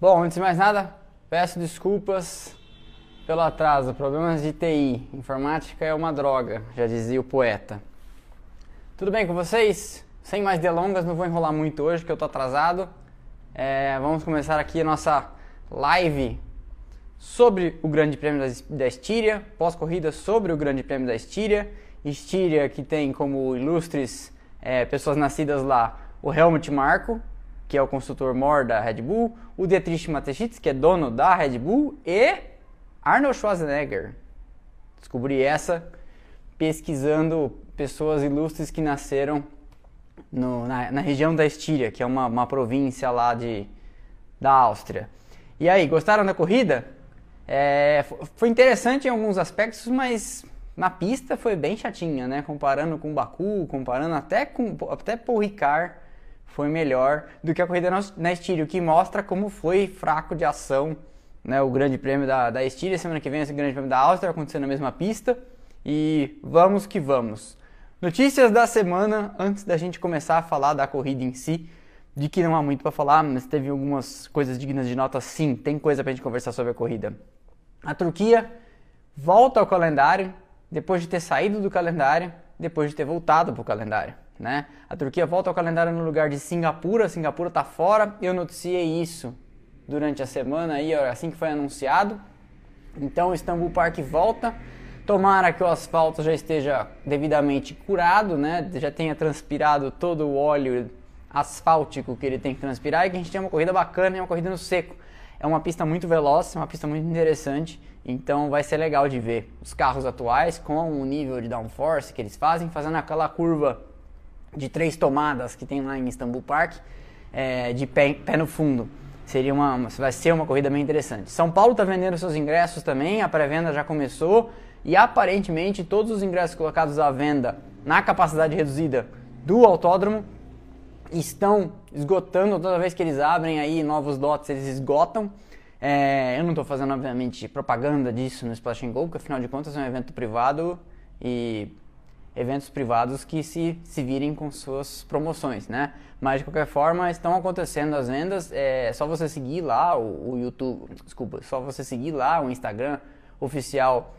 Bom, antes de mais nada, peço desculpas pelo atraso. Problemas de TI. Informática é uma droga, já dizia o poeta. Tudo bem com vocês? Sem mais delongas, não vou enrolar muito hoje, que eu tô atrasado. É, vamos começar aqui a nossa live sobre o Grande Prêmio da Estíria, pós-corrida sobre o Grande Prêmio da Estíria. Estíria que tem como ilustres é, pessoas nascidas lá o Helmut Marko, que é o construtor mor da Red Bull, o Dietrich Mateschitz, que é dono da Red Bull, e Arnold Schwarzenegger. Descobri essa pesquisando pessoas ilustres que nasceram no, na, na, região da Estíria, que é uma, uma província lá de, da Áustria. E aí, gostaram da corrida? É, foi interessante em alguns aspectos, mas na pista foi bem chatinha, né? Comparando com Baku, comparando até com até Paul Ricard foi melhor do que a corrida na Estíria, o que mostra como foi fraco de ação né, o grande prêmio da, da Estíria. Semana que vem esse grande prêmio da Áustria acontecendo na mesma pista. E vamos que vamos. Notícias da semana, antes da gente começar a falar da corrida em si, de que não há muito para falar, mas teve algumas coisas dignas de nota sim, tem coisa para a gente conversar sobre a corrida. A Turquia volta ao calendário, depois de ter saído do calendário, depois de ter voltado para o calendário. Né? A Turquia volta ao calendário no lugar de Singapura, Singapura está fora. Eu noticiei isso durante a semana aí, assim que foi anunciado. Então, o Istanbul Park volta. Tomara que o asfalto já esteja devidamente curado, né? Já tenha transpirado todo o óleo asfáltico que ele tem que transpirar e que a gente tenha uma corrida bacana e uma corrida no seco. É uma pista muito veloz, uma pista muito interessante, então vai ser legal de ver os carros atuais com o nível de downforce que eles fazem, fazendo aquela curva de três tomadas que tem lá em Istanbul Park, é, de pé, pé, no fundo. Seria uma, vai ser uma corrida bem interessante. São Paulo está vendendo seus ingressos também, a pré-venda já começou e aparentemente todos os ingressos colocados à venda na capacidade reduzida do autódromo estão esgotando toda vez que eles abrem aí novos lotes, eles esgotam. É, eu não estou fazendo, obviamente, propaganda disso no Splash Go, porque afinal de contas é um evento privado e eventos privados que se, se virem com suas promoções, né? Mas de qualquer forma estão acontecendo as vendas, é só você seguir lá o, o YouTube, desculpa, só você seguir lá o Instagram oficial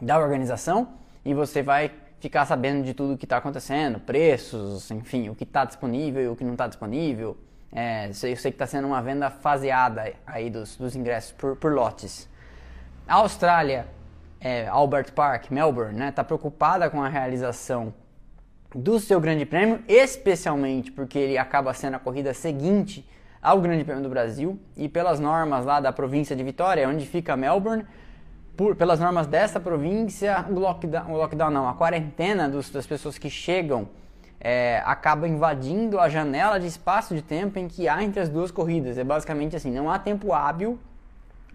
da organização e você vai ficar sabendo de tudo que está acontecendo, preços, enfim, o que está disponível e o que não está disponível. É, eu sei que está sendo uma venda faseada aí dos, dos ingressos por, por lotes. A Austrália é, Albert Park, Melbourne, está né, tá preocupada com a realização do seu Grande Prêmio, especialmente porque ele acaba sendo a corrida seguinte ao Grande Prêmio do Brasil e pelas normas lá da província de Vitória, onde fica Melbourne, por, pelas normas dessa província, o lockdown, o lockdown não, a quarentena dos, das pessoas que chegam é, acaba invadindo a janela de espaço de tempo em que há entre as duas corridas. É basicamente assim, não há tempo hábil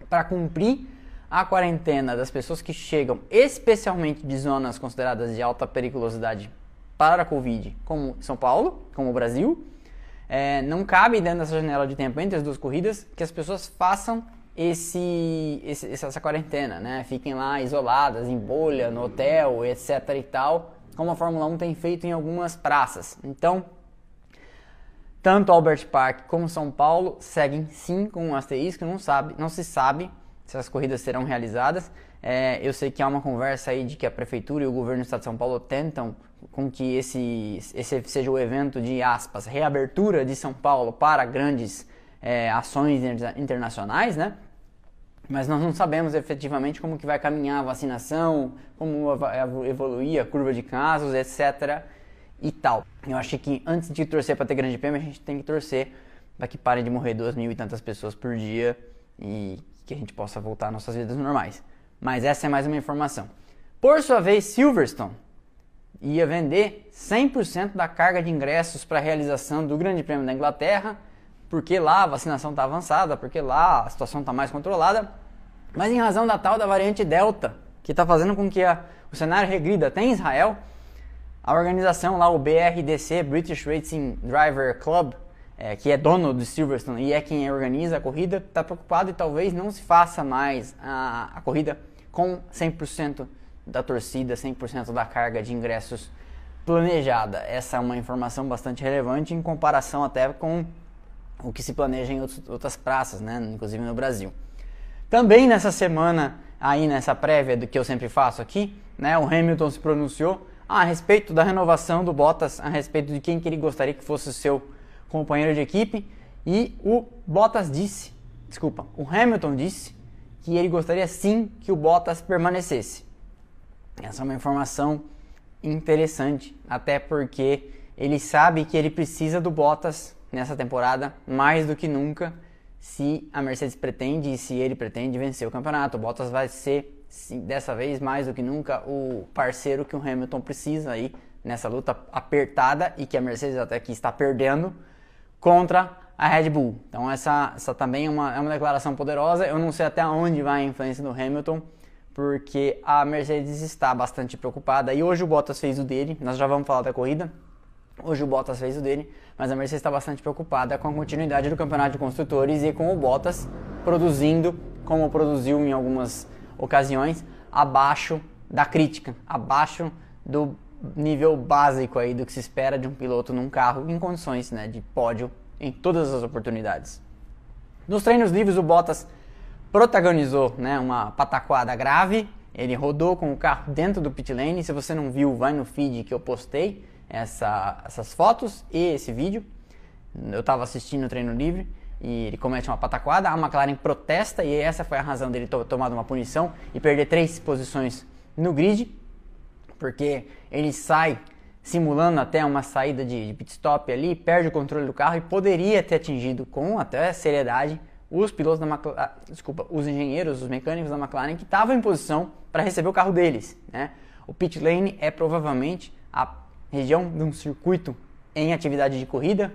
para cumprir a quarentena das pessoas que chegam, especialmente de zonas consideradas de alta periculosidade para a Covid, como São Paulo, como o Brasil, é, não cabe dentro dessa janela de tempo entre as duas corridas que as pessoas façam esse, esse, essa quarentena, né? Fiquem lá isoladas, em bolha, no hotel, etc e tal, como a Fórmula 1 tem feito em algumas praças. Então, tanto Albert Park como São Paulo seguem sim com um asterisco, não, sabe, não se sabe se as corridas serão realizadas. É, eu sei que há uma conversa aí de que a prefeitura e o governo do estado de São Paulo tentam com que esse, esse seja o evento de aspas reabertura de São Paulo para grandes é, ações internacionais, né? Mas nós não sabemos efetivamente como que vai caminhar a vacinação, como vai evoluir a curva de casos, etc. e tal. Eu acho que antes de torcer para ter grande prêmio, a gente tem que torcer para que parem de morrer duas mil e tantas pessoas por dia e que a gente possa voltar às nossas vidas normais. Mas essa é mais uma informação. Por sua vez, Silverstone ia vender 100% da carga de ingressos para a realização do Grande Prêmio da Inglaterra, porque lá a vacinação está avançada, porque lá a situação está mais controlada, mas em razão da tal da variante Delta, que está fazendo com que a, o cenário regrida até em Israel, a organização lá, o BRDC, British Racing Driver Club, é, que é dono do Silverstone e é quem organiza a corrida, está preocupado e talvez não se faça mais a, a corrida com 100% da torcida, 100% da carga de ingressos planejada. Essa é uma informação bastante relevante em comparação até com o que se planeja em outros, outras praças, né? inclusive no Brasil. Também nessa semana, aí nessa prévia do que eu sempre faço aqui, né, o Hamilton se pronunciou a respeito da renovação do Bottas, a respeito de quem que ele gostaria que fosse o seu companheiro de equipe, e o Bottas disse, desculpa, o Hamilton disse que ele gostaria sim que o Bottas permanecesse. Essa é uma informação interessante, até porque ele sabe que ele precisa do Bottas nessa temporada mais do que nunca se a Mercedes pretende e se ele pretende vencer o campeonato. O Bottas vai ser dessa vez mais do que nunca o parceiro que o Hamilton precisa aí nessa luta apertada e que a Mercedes até aqui está perdendo contra a Red Bull. Então essa, essa também é uma, é uma declaração poderosa. Eu não sei até onde vai a influência do Hamilton, porque a Mercedes está bastante preocupada. E hoje o Bottas fez o dele, nós já vamos falar da corrida. Hoje o Bottas fez o dele, mas a Mercedes está bastante preocupada com a continuidade do campeonato de construtores e com o Bottas produzindo, como produziu em algumas ocasiões, abaixo da crítica, abaixo do nível básico aí do que se espera de um piloto num carro em condições né, de pódio em todas as oportunidades. Nos treinos livres o Bottas protagonizou né, uma pataquada grave, ele rodou com o carro dentro do pit lane, se você não viu vai no feed que eu postei, essa, essas fotos e esse vídeo. Eu estava assistindo o treino livre e ele comete uma pataquada. A McLaren protesta e essa foi a razão dele ter tomado uma punição e perder três posições no grid, porque ele sai simulando até uma saída de, pit stop ali, perde o controle do carro e poderia ter atingido com até seriedade os pilotos da McLaren, ah, desculpa, os engenheiros, os mecânicos da McLaren que estavam em posição para receber o carro deles, né? O pit lane é provavelmente a região de um circuito em atividade de corrida,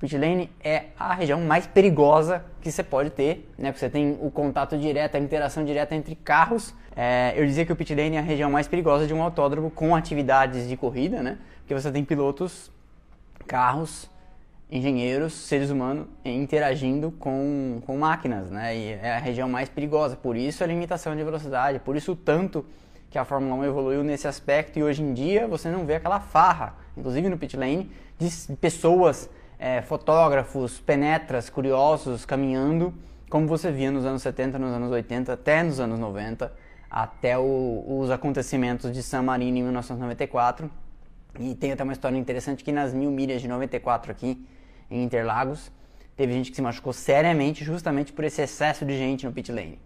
pit lane é a região mais perigosa que você pode ter, né? Porque você tem o contato direto, a interação direta entre carros. É, eu dizia que o pit lane é a região mais perigosa de um autódromo com atividades de corrida, né? Porque você tem pilotos, carros, engenheiros, seres humanos interagindo com, com máquinas, né? E é a região mais perigosa. Por isso a limitação de velocidade, por isso tanto que a Fórmula 1 evoluiu nesse aspecto e hoje em dia você não vê aquela farra, inclusive no pit lane, de pessoas, é, fotógrafos, penetras, curiosos caminhando, como você via nos anos 70, nos anos 80, até nos anos 90, até o, os acontecimentos de San Marino em 1994. E tem até uma história interessante que nas mil milhas de 94 aqui em Interlagos, teve gente que se machucou seriamente justamente por esse excesso de gente no pit lane.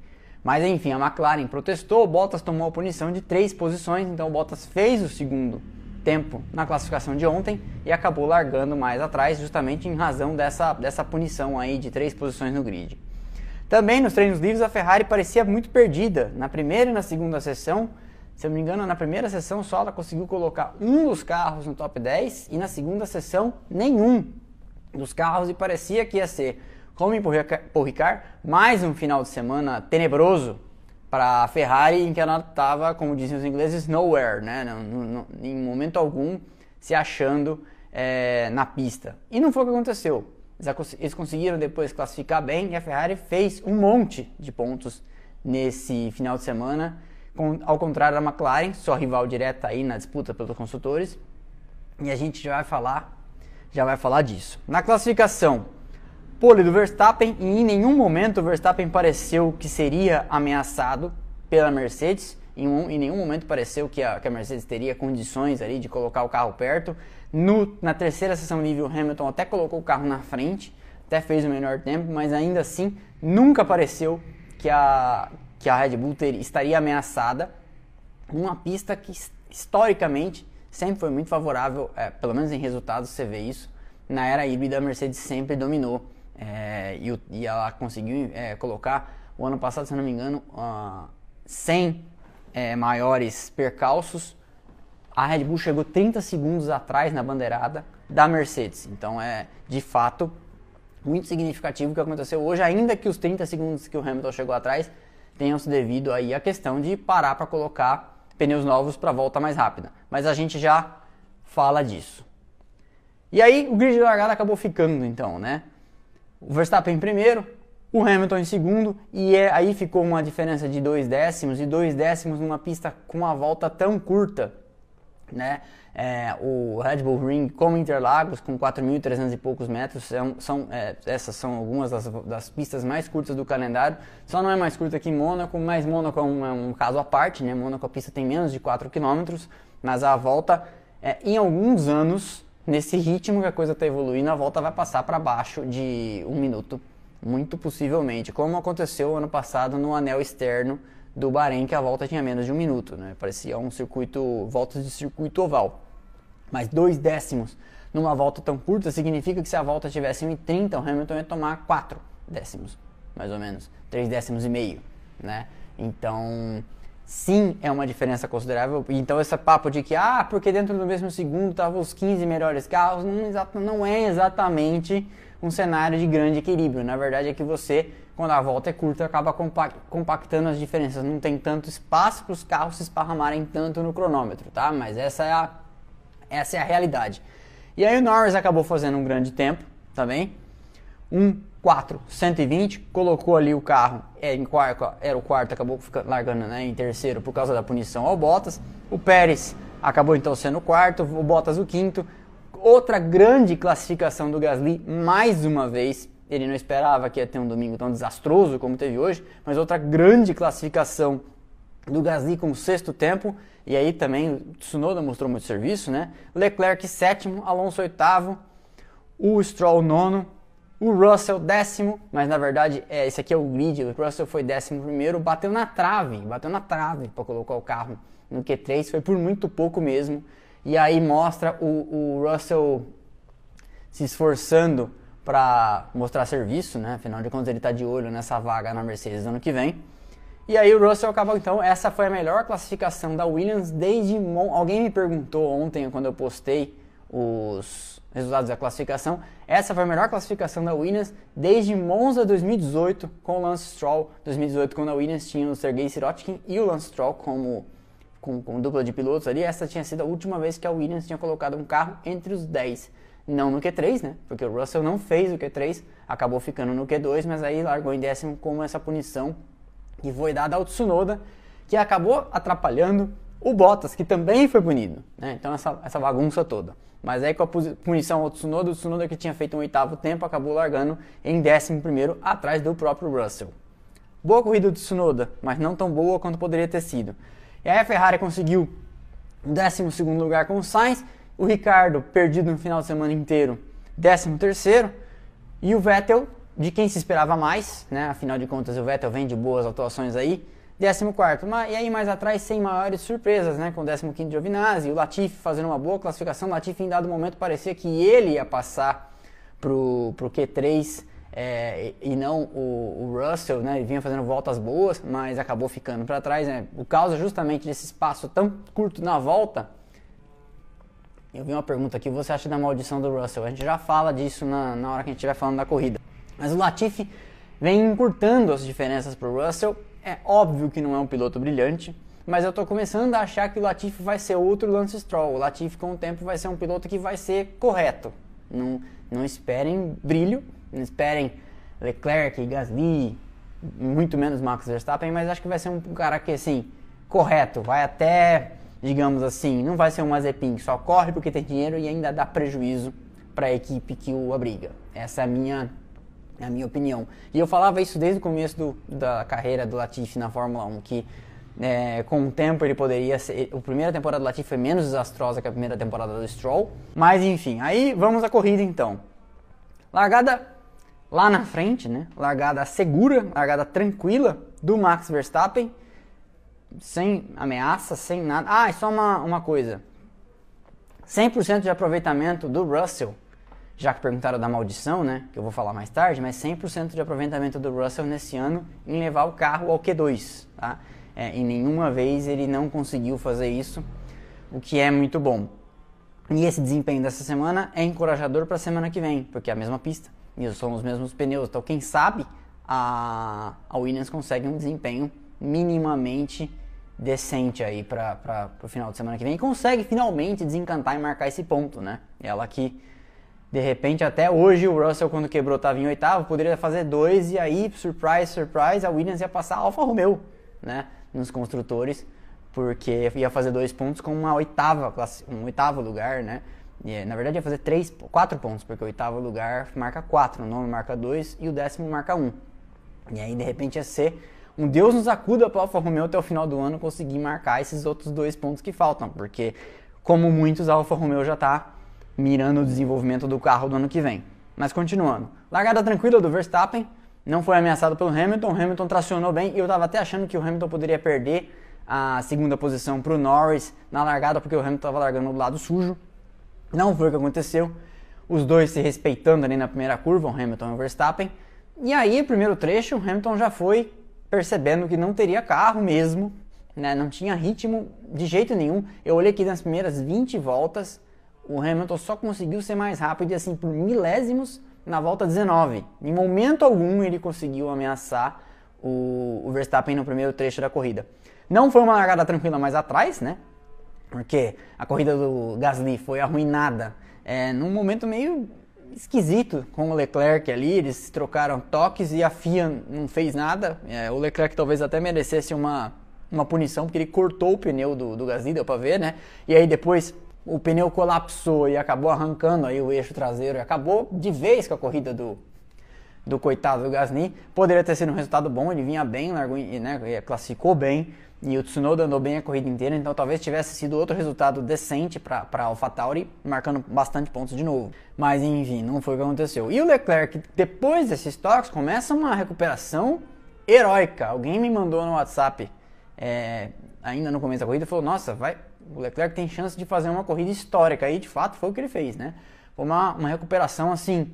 Mas enfim, a McLaren protestou, Bottas tomou a punição de três posições, então Bottas fez o segundo tempo na classificação de ontem e acabou largando mais atrás, justamente em razão dessa, dessa punição aí de três posições no grid. Também nos treinos livres a Ferrari parecia muito perdida. Na primeira e na segunda sessão, se eu não me engano, na primeira sessão só ela conseguiu colocar um dos carros no top 10 e na segunda sessão nenhum dos carros e parecia que ia ser como em Paul Ricard, mais um final de semana tenebroso para a Ferrari, em que ela estava, como dizem os ingleses, nowhere, né? Não, não, em momento algum se achando é, na pista. E não foi o que aconteceu. Eles conseguiram depois classificar bem e a Ferrari fez um monte de pontos nesse final de semana, com, ao contrário da McLaren, sua rival direta aí na disputa pelos construtores. E a gente já vai falar, já vai falar disso. Na classificação, pole do Verstappen e em nenhum momento o Verstappen pareceu que seria ameaçado pela Mercedes. Em, um, em nenhum momento pareceu que a, que a, Mercedes teria condições ali de colocar o carro perto. No, na terceira sessão livre, o Hamilton até colocou o carro na frente, até fez o melhor tempo, mas ainda assim nunca pareceu que a, que a Red Bull ter, estaria ameaçada. Uma pista que historicamente sempre foi muito favorável, é, pelo menos em resultados você vê isso. Na era híbrida, a Mercedes sempre dominou é, e, e, ela conseguiu é, colocar o ano passado, se não me engano, uh, 100 é, maiores percalços. A Red Bull chegou 30 segundos atrás na bandeirada da Mercedes. Então é de fato muito significativo o que aconteceu hoje, ainda que os 30 segundos que o Hamilton chegou atrás tenham se devido aí à questão de parar para colocar pneus novos para volta mais rápida. Mas a gente já fala disso. E aí o grid de largada acabou ficando então, né? O Verstappen em primeiro, o Hamilton em segundo, e é, aí ficou uma diferença de dois décimos, e dois décimos numa pista com uma volta tão curta, né? É, o Red Bull Ring como Interlagos, com 4.300 e poucos metros, são, são é, essas são algumas das, das, pistas mais curtas do calendário. Só não é mais curta que Mônaco, mas Mônaco é um, é um caso à parte, né? Mônaco a pista tem menos de 4 km, mas a volta, é, em alguns anos, nesse ritmo que a coisa está evoluindo, a volta vai passar para baixo de um minuto, muito possivelmente, como aconteceu ano passado no anel externo do Bahrein, que a volta tinha menos de um minuto, né? Parecia um circuito, voltas de circuito oval. Mas dois décimos numa volta tão curta significa que se a volta tivesse 1,30, o Hamilton ia tomar 4 décimos, mais ou menos, 3 décimos e meio, né? Então, sim, é uma diferença considerável. Então, esse papo de que, ah, porque dentro do mesmo segundo estavam os 15 melhores carros, não, é exatamente um cenário de grande equilíbrio. Na verdade, é que você quando a volta é curta, acaba compactando as diferenças. Não tem tanto espaço para os carros se esparramarem tanto no cronômetro, tá? Mas essa é a, essa é a realidade. E aí o Norris acabou fazendo um grande tempo também. Um 4, 120, colocou ali o carro é, em quarto, era o quarto, acabou ficando, largando né, em terceiro por causa da punição ao Bottas. O Pérez acabou então sendo o quarto, o Bottas o quinto. Outra grande classificação do Gasly, mais uma vez, ele não esperava que ia ter um domingo tão desastroso como teve hoje, mas outra grande classificação do Gasly como sexto tempo, e aí também o Tsunoda mostrou muito serviço, né? Leclerc sétimo, Alonso oitavo, o Stroll nono, o Russell décimo, mas na verdade é, esse aqui é o grid, o Russell foi décimo primeiro, bateu na trave, bateu na trave para colocar o carro no Q3, foi por muito pouco mesmo, e aí mostra o, o Russell se esforçando para mostrar serviço, né? Afinal de contas ele está de olho nessa vaga na Mercedes ano que vem. E aí o Russell acabou então, essa foi a melhor classificação da Williams desde Mon alguém me perguntou ontem quando eu postei os resultados da classificação, essa foi a melhor classificação da Williams desde Monza 2018 com o Lance Stroll, 2018 quando a Williams tinha o Sergei Sirotkin e o Lance Stroll como com, com dupla de pilotos ali, essa tinha sido a última vez que a Williams tinha colocado um carro entre os 10 não no Q3, né? Porque o Russell não fez o Q3, acabou ficando no Q2, mas aí largou em décimo como essa punição que foi dada ao Tsunoda, que acabou atrapalhando o Bottas, que também foi punido, né? Então essa, essa bagunça toda. Mas aí com a punição ao Tsunoda, o Tsunoda que tinha feito um oitavo tempo acabou largando em décimo primeiro, atrás do próprio Russell. Boa corrida do Tsunoda, mas não tão boa quanto poderia ter sido. E aí a Ferrari conseguiu o décimo segundo lugar com o Sainz, o Ricardo, perdido no final de semana inteiro, 13 terceiro. E o Vettel, de quem se esperava mais, né? Afinal de contas, o Vettel vem de boas atuações aí. 14 quarto. E aí mais atrás, sem maiores surpresas, né? Com o 15 quinto Giovinazzi, o Latifi fazendo uma boa classificação. O Latifi em dado momento parecia que ele ia passar pro, pro Q3 é, e não o, o, Russell, né? Ele vinha fazendo voltas boas, mas acabou ficando para trás, né? Por causa justamente desse espaço tão curto na volta, eu vi uma pergunta aqui, você acha da maldição do Russell? A gente já fala disso na, na hora que a gente estiver falando da corrida. Mas o Latifi vem encurtando as diferenças para o Russell. É óbvio que não é um piloto brilhante, mas eu estou começando a achar que o Latifi vai ser outro Lance Stroll. O Latifi com o tempo vai ser um piloto que vai ser correto. Não, não esperem brilho, não esperem Leclerc, Gasly, muito menos Max Verstappen, mas acho que vai ser um cara que assim, correto, vai até digamos assim, não vai ser um Mazepin que só corre porque tem dinheiro e ainda dá prejuízo para a equipe que o abriga. Essa é a minha, é a minha opinião. E eu falava isso desde o começo do, da carreira do Latifi na Fórmula 1, que é, com o tempo ele poderia ser. A primeira temporada do Latifi foi menos desastrosa que a primeira temporada do Stroll. Mas enfim, aí vamos à corrida então. Largada lá na frente, né? Largada segura, largada tranquila do Max Verstappen sem ameaça, sem nada. Ah, e só uma, uma coisa. 100% de aproveitamento do Russell, já que perguntaram da maldição, né, que eu vou falar mais tarde, mas 100% de aproveitamento do Russell nesse ano em levar o carro ao Q2, tá? É, e nenhuma vez ele não conseguiu fazer isso, o que é muito bom. E esse desempenho dessa semana é encorajador para a semana que vem, porque é a mesma pista e são os mesmos pneus. Então, quem sabe a, a Williams consegue um desempenho minimamente decente aí para o final de semana que vem e consegue finalmente desencantar e marcar esse ponto, né? Ela que de repente até hoje o Russell quando quebrou estava em oitavo, poderia fazer dois e aí, surprise, surprise, a Williams ia passar a Alfa Romeo, né? Nos construtores porque ia fazer dois pontos com uma oitava, um oitavo lugar, né? E, na verdade ia fazer três, quatro pontos, porque o oitavo lugar marca quatro, o nono marca dois e o décimo marca um. E aí de repente ia ser um Deus nos acuda para o Alfa Romeo até o final do ano conseguir marcar esses outros dois pontos que faltam, porque como muitos a Alfa Romeo já está mirando o desenvolvimento do carro do ano que vem. Mas continuando, largada tranquila do Verstappen, não foi ameaçado pelo Hamilton, Hamilton tracionou bem e eu estava até achando que o Hamilton poderia perder a segunda posição para o Norris na largada, porque o Hamilton estava largando do lado sujo. Não foi o que aconteceu. Os dois se respeitando ali na primeira curva, o Hamilton e o Verstappen. E aí, primeiro trecho, o Hamilton já foi percebendo que não teria carro mesmo, né? não tinha ritmo de jeito nenhum. Eu olhei aqui nas primeiras 20 voltas, o Hamilton só conseguiu ser mais rápido e assim por milésimos na volta 19. Em momento algum ele conseguiu ameaçar o, o Verstappen no primeiro trecho da corrida. Não foi uma largada tranquila mais atrás, né? Porque a corrida do Gasly foi arruinada é, num momento meio esquisito com o Leclerc ali. Eles trocaram toques e a FIA não fez nada. É, o Leclerc talvez até merecesse uma, uma punição, porque ele cortou o pneu do, do Gasly, deu pra ver, né? E aí depois o pneu colapsou e acabou arrancando aí o eixo traseiro e acabou de vez com a corrida do, do coitado do Gasly. Poderia ter sido um resultado bom, ele vinha bem, largou, né, classificou bem, e o Tsunoda andou bem a corrida inteira, então talvez tivesse sido outro resultado decente para a AlphaTauri, marcando bastante pontos de novo. Mas enfim, não foi o que aconteceu. E o Leclerc, depois desses toques, começa uma recuperação heróica. Alguém me mandou no WhatsApp, é, ainda no começo da corrida, falou: Nossa, vai, o Leclerc tem chance de fazer uma corrida histórica. E de fato foi o que ele fez, né? Foi uma, uma recuperação assim,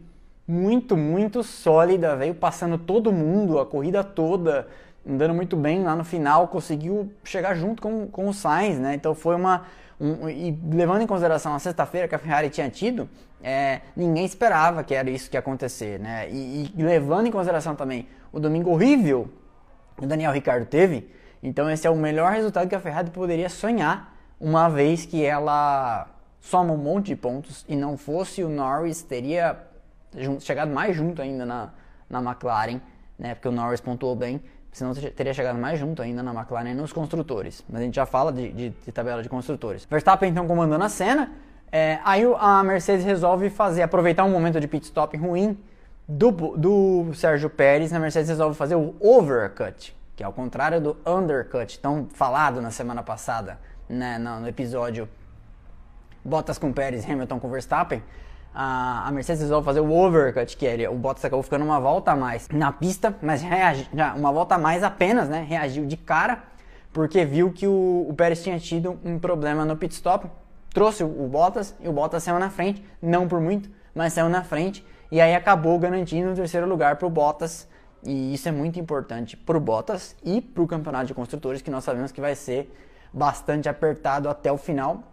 muito, muito sólida, veio passando todo mundo, a corrida toda andando muito bem lá no final, conseguiu chegar junto com, com o Sainz, né? Então foi uma. Um, e levando em consideração a sexta-feira que a Ferrari tinha tido, é, ninguém esperava que era isso que ia acontecer, né? E, e, levando em consideração também o domingo horrível que o Daniel Ricardo teve, então esse é o melhor resultado que a Ferrari poderia sonhar, uma vez que ela soma um monte de pontos e não fosse o Norris, teria chegado mais junto ainda na, na McLaren, né? Porque o Norris pontuou bem senão teria chegado mais junto ainda na McLaren nos construtores. Mas a gente já fala de, de, de tabela de construtores. Verstappen então comandando a cena, é, aí a Mercedes resolve fazer, aproveitar um momento de pit stop ruim do, do Sérgio Pérez, a Mercedes resolve fazer o overcut, que é ao contrário do undercut, tão falado na semana passada, né, no, episódio Bottas com Pérez, Hamilton com Verstappen a, a Mercedes resolve fazer o overcut, que ele, o Bottas acabou ficando uma volta a mais na pista, mas reagi, uma volta a mais apenas, né? Reagiu de cara, porque viu que o, o Pérez tinha tido um problema no pit stop, trouxe o, o Bottas e o Bottas saiu na frente, não por muito, mas saiu na frente e aí acabou garantindo o terceiro lugar para o Bottas. E isso é muito importante para o Bottas e para o campeonato de construtores, que nós sabemos que vai ser bastante apertado até o final,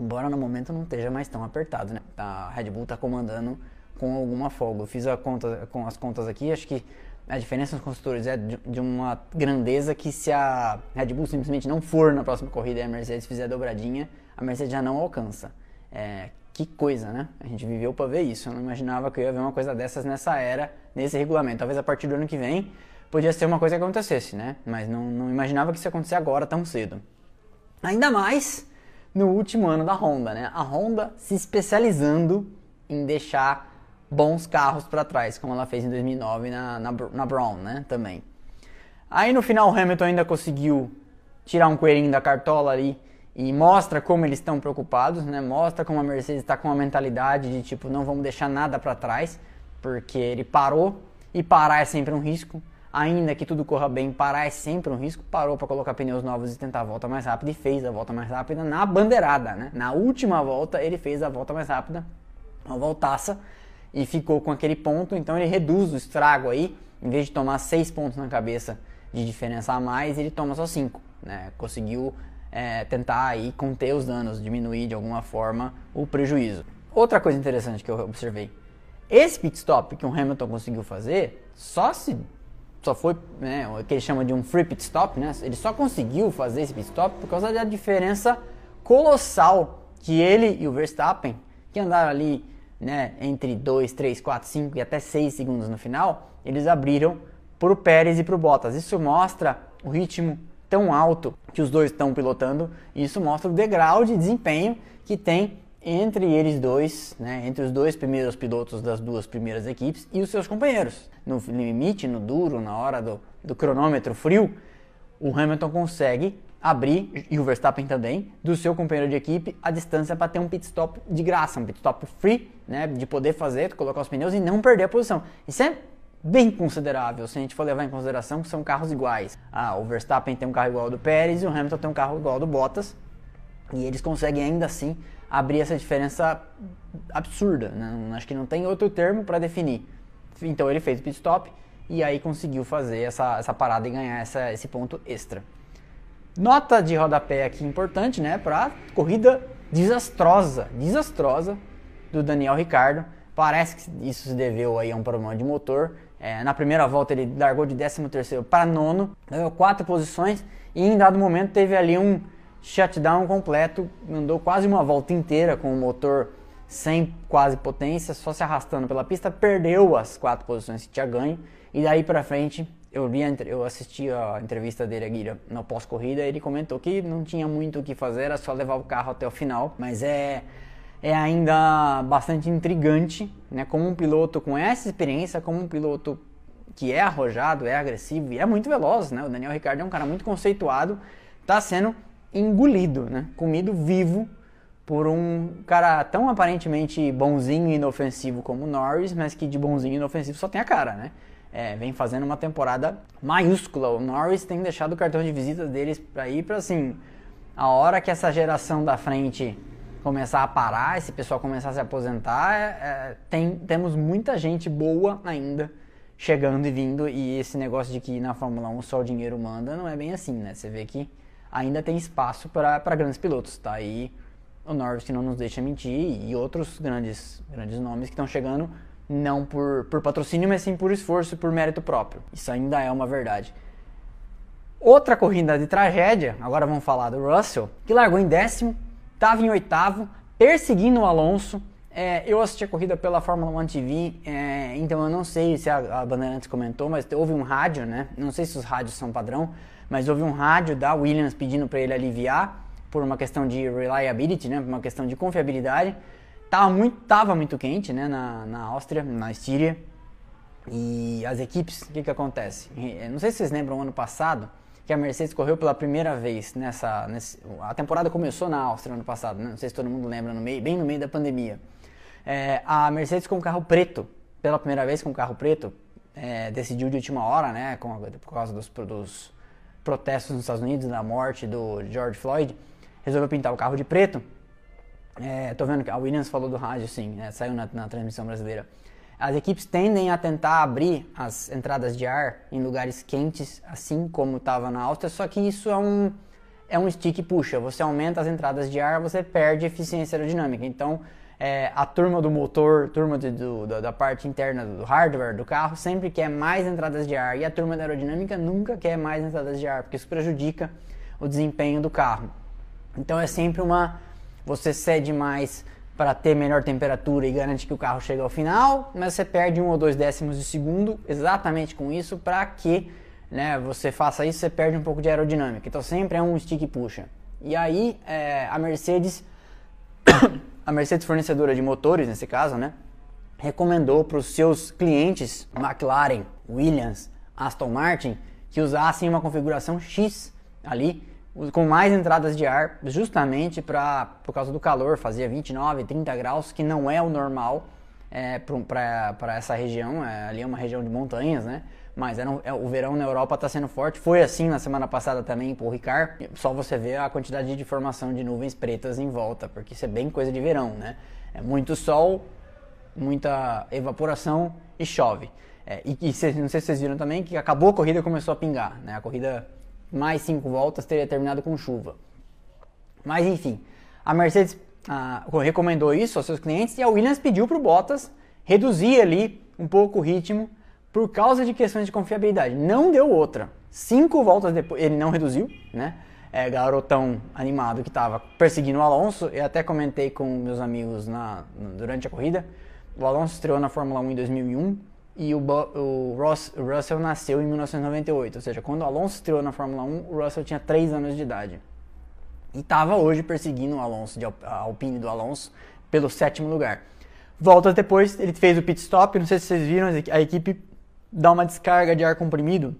Embora no momento não esteja mais tão apertado, né? A Red Bull está comandando com alguma folga. Eu fiz a conta, com as contas aqui, acho que a diferença nos construtores é de, de, uma grandeza que se a Red Bull simplesmente não for na próxima corrida e a Mercedes fizer a dobradinha, a Mercedes já não alcança. É, que coisa, né? A gente viveu para ver isso. Eu não imaginava que eu ia ver uma coisa dessas nessa era, nesse regulamento. Talvez a partir do ano que vem podia ser uma coisa que acontecesse, né? Mas não, não imaginava que isso ia acontecer agora tão cedo. Ainda mais no último ano da Honda, né? A Honda se especializando em deixar bons carros para trás, como ela fez em 2009 na, na, na, Brown, né? Também. Aí no final o Hamilton ainda conseguiu tirar um coelhinho da cartola ali e mostra como eles estão preocupados, né? Mostra como a Mercedes está com uma mentalidade de tipo não vamos deixar nada para trás, porque ele parou e parar é sempre um risco ainda que tudo corra bem, parar é sempre um risco. Parou para colocar pneus novos e tentar a volta mais rápida e fez a volta mais rápida na bandeirada, né? Na última volta ele fez a volta mais rápida, uma voltaça e ficou com aquele ponto. Então ele reduz o estrago aí, em vez de tomar seis pontos na cabeça de diferença a mais, ele toma só cinco, né? Conseguiu é, tentar aí conter os danos, diminuir de alguma forma o prejuízo. Outra coisa interessante que eu observei, esse pit stop que o Hamilton conseguiu fazer, só se só foi né, o que ele chama de um free pit stop, né? Ele só conseguiu fazer esse pit stop por causa da diferença colossal que ele e o Verstappen, que andaram ali né, entre 2, 3, 4, 5 e até 6 segundos no final, eles abriram para o Pérez e para o Bottas. Isso mostra o ritmo tão alto que os dois estão pilotando. Isso mostra o degrau de desempenho que tem entre eles dois, né, entre os dois primeiros pilotos das duas primeiras equipes e os seus companheiros. No limite, no duro, na hora do, do cronômetro frio, o Hamilton consegue abrir, e o Verstappen também, do seu companheiro de equipe a distância para ter um pit stop de graça, um pit stop free, né, de poder fazer, colocar os pneus e não perder a posição. Isso é bem considerável, se a gente for levar em consideração que são carros iguais. Ah, o Verstappen tem um carro igual ao do Pérez e o Hamilton tem um carro igual ao do Bottas, e eles conseguem ainda assim abrir essa diferença absurda. Né? Acho que não tem outro termo para definir. Então ele fez o pit stop e aí conseguiu fazer essa, essa parada e ganhar essa, esse ponto extra. Nota de rodapé aqui importante, né, para corrida desastrosa, desastrosa do Daniel Ricardo. Parece que isso se deveu aí a um problema de motor. É, na primeira volta ele largou de 13 terceiro para nono, ganhou quatro posições e em dado momento teve ali um shutdown completo, andou quase uma volta inteira com o motor sem quase potência, só se arrastando pela pista, perdeu as quatro posições que tinha ganho e daí para frente eu vi, eu assisti a entrevista dele aqui no pós-corrida, ele comentou que não tinha muito o que fazer, era só levar o carro até o final, mas é é ainda bastante intrigante, né, como um piloto com essa experiência, como um piloto que é arrojado, é agressivo e é muito veloz, né? O Daniel Ricciardo é um cara muito conceituado, está sendo engolido, né? Comido vivo por um cara tão aparentemente bonzinho e inofensivo como o Norris, mas que de bonzinho e inofensivo só tem a cara, né? É, vem fazendo uma temporada maiúscula. O Norris tem deixado o cartão de visitas deles para ir para assim, a hora que essa geração da frente começar a parar, esse pessoal começar a se aposentar, é, é, tem, temos muita gente boa ainda chegando e vindo e esse negócio de que na Fórmula 1 só o dinheiro manda não é bem assim, né? Você vê que ainda tem espaço para grandes pilotos, tá aí o Norris que não nos deixa mentir e outros grandes, grandes nomes que estão chegando não por, por patrocínio, mas sim por esforço e por mérito próprio. Isso ainda é uma verdade. Outra corrida de tragédia, agora vamos falar do Russell, que largou em décimo, estava em oitavo, perseguindo o Alonso. É, eu assisti a corrida pela Fórmula 1 TV, é, então eu não sei se a, a Bandeirantes comentou, mas houve um rádio, né? Não sei se os rádios são padrão, mas houve um rádio da Williams pedindo para ele aliviar por uma questão de reliability, né? Por uma questão de confiabilidade. Tava muito, tava muito quente, né? Na, na Áustria, na Estíria. E as equipes, o que que acontece? Não sei se vocês lembram ano passado, que a Mercedes correu pela primeira vez nessa, nessa a temporada começou na Áustria ano passado, né? não sei se todo mundo lembra, no meio, bem no meio da pandemia. É, a Mercedes com carro preto, pela primeira vez com carro preto, é, decidiu de última hora, né, com, por causa dos, dos, protestos nos Estados Unidos, da morte do George Floyd, resolveu pintar o carro de preto. É, tô vendo que a Williams falou do rádio, sim, né, saiu na, na transmissão brasileira. As equipes tendem a tentar abrir as entradas de ar em lugares quentes, assim como estava na Áustria, só que isso é um, é um stick puxa. Você aumenta as entradas de ar, você perde eficiência aerodinâmica. Então, é, a turma do motor, turma de, do, da, da, parte interna do hardware do carro, sempre quer mais entradas de ar. E a turma da aerodinâmica nunca quer mais entradas de ar, porque isso prejudica o desempenho do carro. Então, é sempre uma. Você cede mais para ter melhor temperatura e garante que o carro chegue ao final, mas você perde um ou dois décimos de segundo exatamente com isso para que né, você faça isso, você perde um pouco de aerodinâmica. Então sempre é um stick puxa. E aí é, a Mercedes, a Mercedes fornecedora de motores nesse caso, né, recomendou para os seus clientes McLaren, Williams, Aston Martin que usassem uma configuração X ali com mais entradas de ar, justamente pra, por causa do calor, fazia 29, 30 graus, que não é o normal é, para essa região, é, ali é uma região de montanhas, né? Mas era um, é, o verão na Europa está sendo forte, foi assim na semana passada também por Ricard, só você vê a quantidade de formação de nuvens pretas em volta, porque isso é bem coisa de verão, né? É muito sol, muita evaporação e chove. É, e, e não sei se vocês viram também que acabou a corrida e começou a pingar, né? A corrida mais cinco voltas teria terminado com chuva. Mas enfim, a Mercedes ah, recomendou isso aos seus clientes e a Williams pediu para o Bottas reduzir ali um pouco o ritmo por causa de questões de confiabilidade. Não deu outra. Cinco voltas depois, ele não reduziu, né? É, garotão animado que estava perseguindo o Alonso. Eu até comentei com meus amigos na, durante a corrida. O Alonso estreou na Fórmula 1 em 2001 e o, o, Ross, o Russell nasceu em 1998, ou seja, quando o Alonso estreou na Fórmula 1, o Russell tinha 3 anos de idade. E estava hoje perseguindo o Alonso, de, a Alpine do Alonso, pelo sétimo lugar. Voltas depois, ele fez o pit stop, não sei se vocês viram, a equipe dá uma descarga de ar comprimido.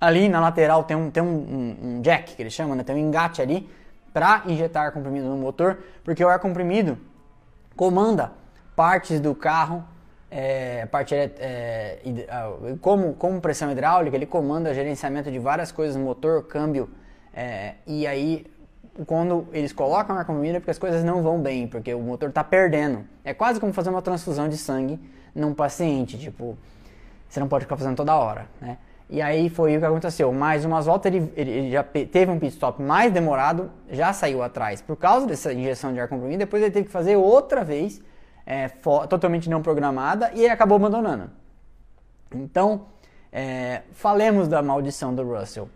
Ali na lateral tem um, tem um, um, um jack, que eles chamam, né? tem um engate ali, para injetar ar comprimido no motor, porque o ar comprimido comanda partes do carro é, parte é, é, como, como pressão hidráulica, ele comanda gerenciamento de várias coisas, motor, câmbio, é, e aí quando eles colocam ar comprimido é porque as coisas não vão bem, porque o motor está perdendo. É quase como fazer uma transfusão de sangue num paciente, tipo, você não pode ficar fazendo toda hora, né? E aí foi o que aconteceu. Mais umas voltas ele, ele já teve um pit stop mais demorado, já saiu atrás por causa dessa injeção de ar comprimido. Depois ele teve que fazer outra vez é, totalmente não programada e acabou abandonando. Então, é, falemos da maldição do Russell.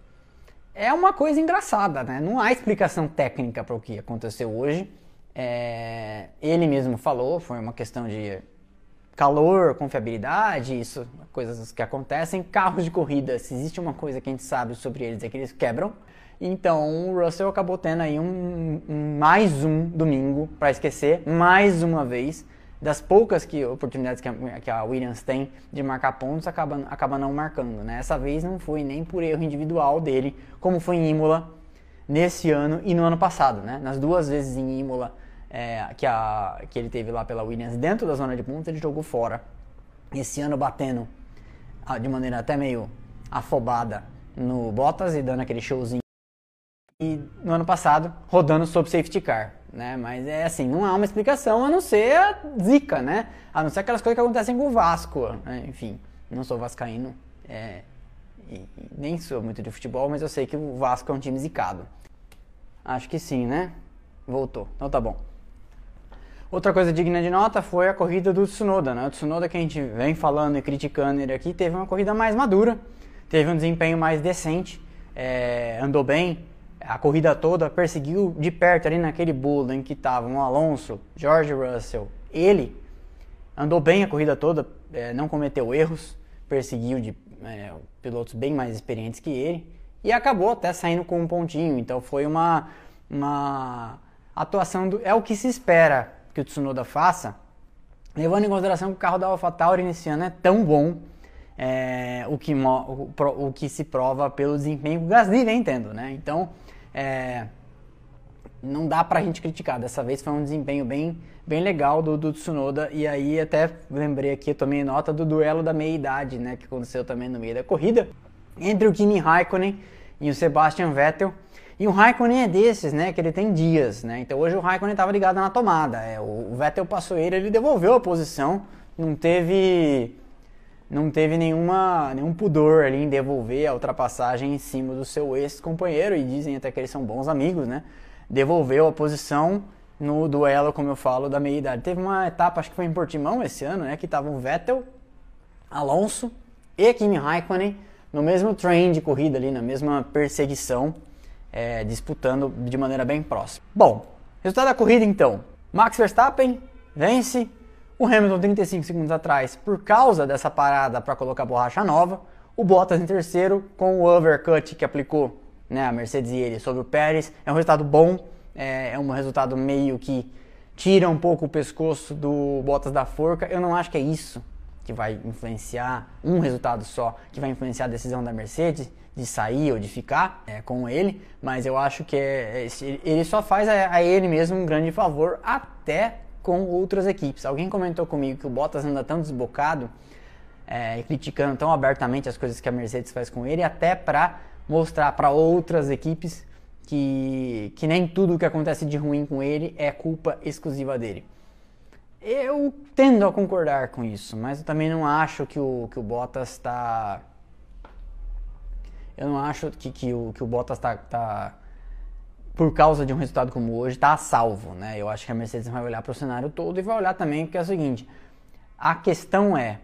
É uma coisa engraçada, né? Não há explicação técnica para o que aconteceu hoje. É, ele mesmo falou, foi uma questão de calor, confiabilidade, isso, coisas que acontecem. Carros de corrida, se existe uma coisa que a gente sabe sobre eles é que eles quebram. Então o Russell acabou tendo aí um, um mais um domingo para esquecer, mais uma vez das poucas que, oportunidades que a, que a, Williams tem de marcar pontos, acaba, acaba não marcando. Né? Essa vez não foi nem por erro individual dele, como foi em Imola nesse ano e no ano passado. Né? Nas duas vezes em Imola é, que, a, que ele teve lá pela Williams dentro da zona de pontos, ele jogou fora. Esse ano batendo ah, de maneira até meio afobada no Bottas e dando aquele showzinho. E no ano passado rodando sob safety car né? Mas é assim, não há uma explicação a não ser a zica, né? A não ser aquelas coisas que acontecem com o Vasco, né? enfim, não sou vascaíno, é, e, nem sou muito de futebol, mas eu sei que o Vasco é um time zicado. Acho que sim, né? Voltou, então tá bom. Outra coisa digna de nota foi a corrida do Tsunoda, né? O Tsunoda que a gente vem falando e criticando ele aqui teve uma corrida mais madura, teve um desempenho mais decente, é, andou bem, a corrida toda, perseguiu de perto ali naquele bolo em que estavam Alonso, George Russell, ele andou bem a corrida toda, é, não cometeu erros, perseguiu de é, pilotos bem mais experientes que ele e acabou até saindo com um pontinho. Então foi uma, uma atuação do, é o que se espera que o Tsunoda faça, levando em consideração que o carro da AlphaTauri nesse ano é tão bom. É, o, que, o, o, que se prova pelo desempenho que o Gasly vem tendo, né? Então, é, não dá pra gente criticar. Dessa vez foi um desempenho bem, bem legal do, do Tsunoda. E aí até lembrei aqui, tomei nota do duelo da meia-idade, né? Que aconteceu também no meio da corrida. Entre o Kimi Raikkonen e o Sebastian Vettel. E o Raikkonen é desses, né? Que ele tem dias, né? Então hoje o Raikkonen estava ligado na tomada. É, o Vettel passou ele, ele devolveu a posição. Não teve não teve nenhuma, nenhum pudor ali em devolver a ultrapassagem em cima do seu ex-companheiro, e dizem até que eles são bons amigos, né? Devolveu a posição no duelo, como eu falo, da meia-idade. Teve uma etapa, acho que foi em Portimão esse ano, né? Que estavam Vettel, Alonso e Kimi Raikkonen no mesmo train de corrida ali, na mesma perseguição, é, disputando de maneira bem próxima. Bom, resultado da corrida então. Max Verstappen vence o Hamilton 35 segundos atrás, por causa dessa parada para colocar borracha nova, o Bottas em terceiro com o overcut que aplicou né, a Mercedes e ele sobre o Pérez. É um resultado bom, é, é um resultado meio que tira um pouco o pescoço do Bottas da forca. Eu não acho que é isso que vai influenciar, um resultado só, que vai influenciar a decisão da Mercedes de sair ou de ficar é, com ele, mas eu acho que é, ele só faz a, a ele mesmo um grande favor até com outras equipes. Alguém comentou comigo que o Bottas anda tão desbocado é, criticando tão abertamente as coisas que a Mercedes faz com ele, até para mostrar para outras equipes que, que nem tudo o que acontece de ruim com ele é culpa exclusiva dele. Eu tendo a concordar com isso, mas eu também não acho que o, que o Bottas está. Eu não acho que, que, o, que o Bottas está tá por causa de um resultado como hoje, está a salvo. Né? Eu acho que a Mercedes vai olhar para o cenário todo e vai olhar também porque é o seguinte: a questão é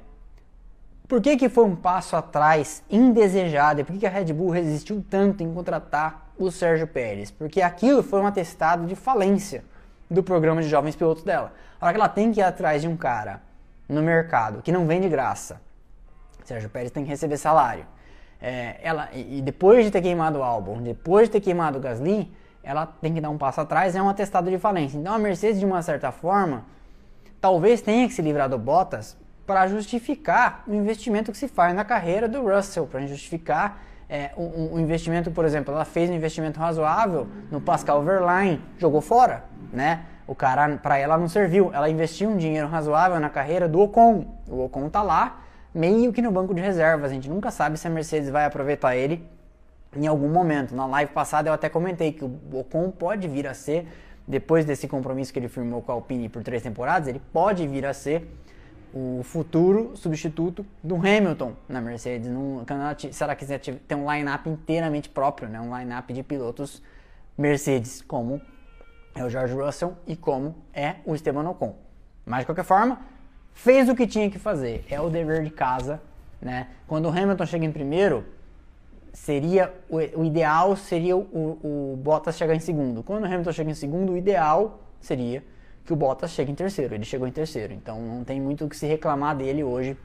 por que, que foi um passo atrás indesejado e por que, que a Red Bull resistiu tanto em contratar o Sérgio Pérez? Porque aquilo foi um atestado de falência do programa de jovens pilotos dela. A hora que ela tem que ir atrás de um cara no mercado que não vem de graça, Sérgio Pérez tem que receber salário. É, ela, e depois de ter queimado o álbum, depois de ter queimado o Gasly, ela tem que dar um passo atrás, é um atestado de falência. Então a Mercedes, de uma certa forma, talvez tenha que se livrar do Bottas para justificar o investimento que se faz na carreira do Russell, para justificar é, um, um, investimento, por exemplo, ela fez um investimento razoável no Pascal Verlaine, jogou fora, né? O cara, para ela não serviu. Ela investiu um dinheiro razoável na carreira do Ocon. O Ocon tá lá, meio que no banco de reservas. A gente nunca sabe se a Mercedes vai aproveitar ele em algum momento. Na live passada eu até comentei que o Ocon pode vir a ser, depois desse compromisso que ele firmou com a Alpine por três temporadas, ele pode vir a ser o futuro substituto do Hamilton na Mercedes. Num, se ela quiser ter um line-up inteiramente próprio, né? um line-up de pilotos Mercedes, como é o George Russell e como é o Esteban Ocon. Mas de qualquer forma, fez o que tinha que fazer. É o dever de casa, né? Quando o Hamilton chega em primeiro, seria o, o ideal seria o, o, Bottas chegar em segundo. Quando o Hamilton chega em segundo, o ideal seria que o Bottas chegue em terceiro. Ele chegou em terceiro, então não tem muito o que se reclamar dele hoje.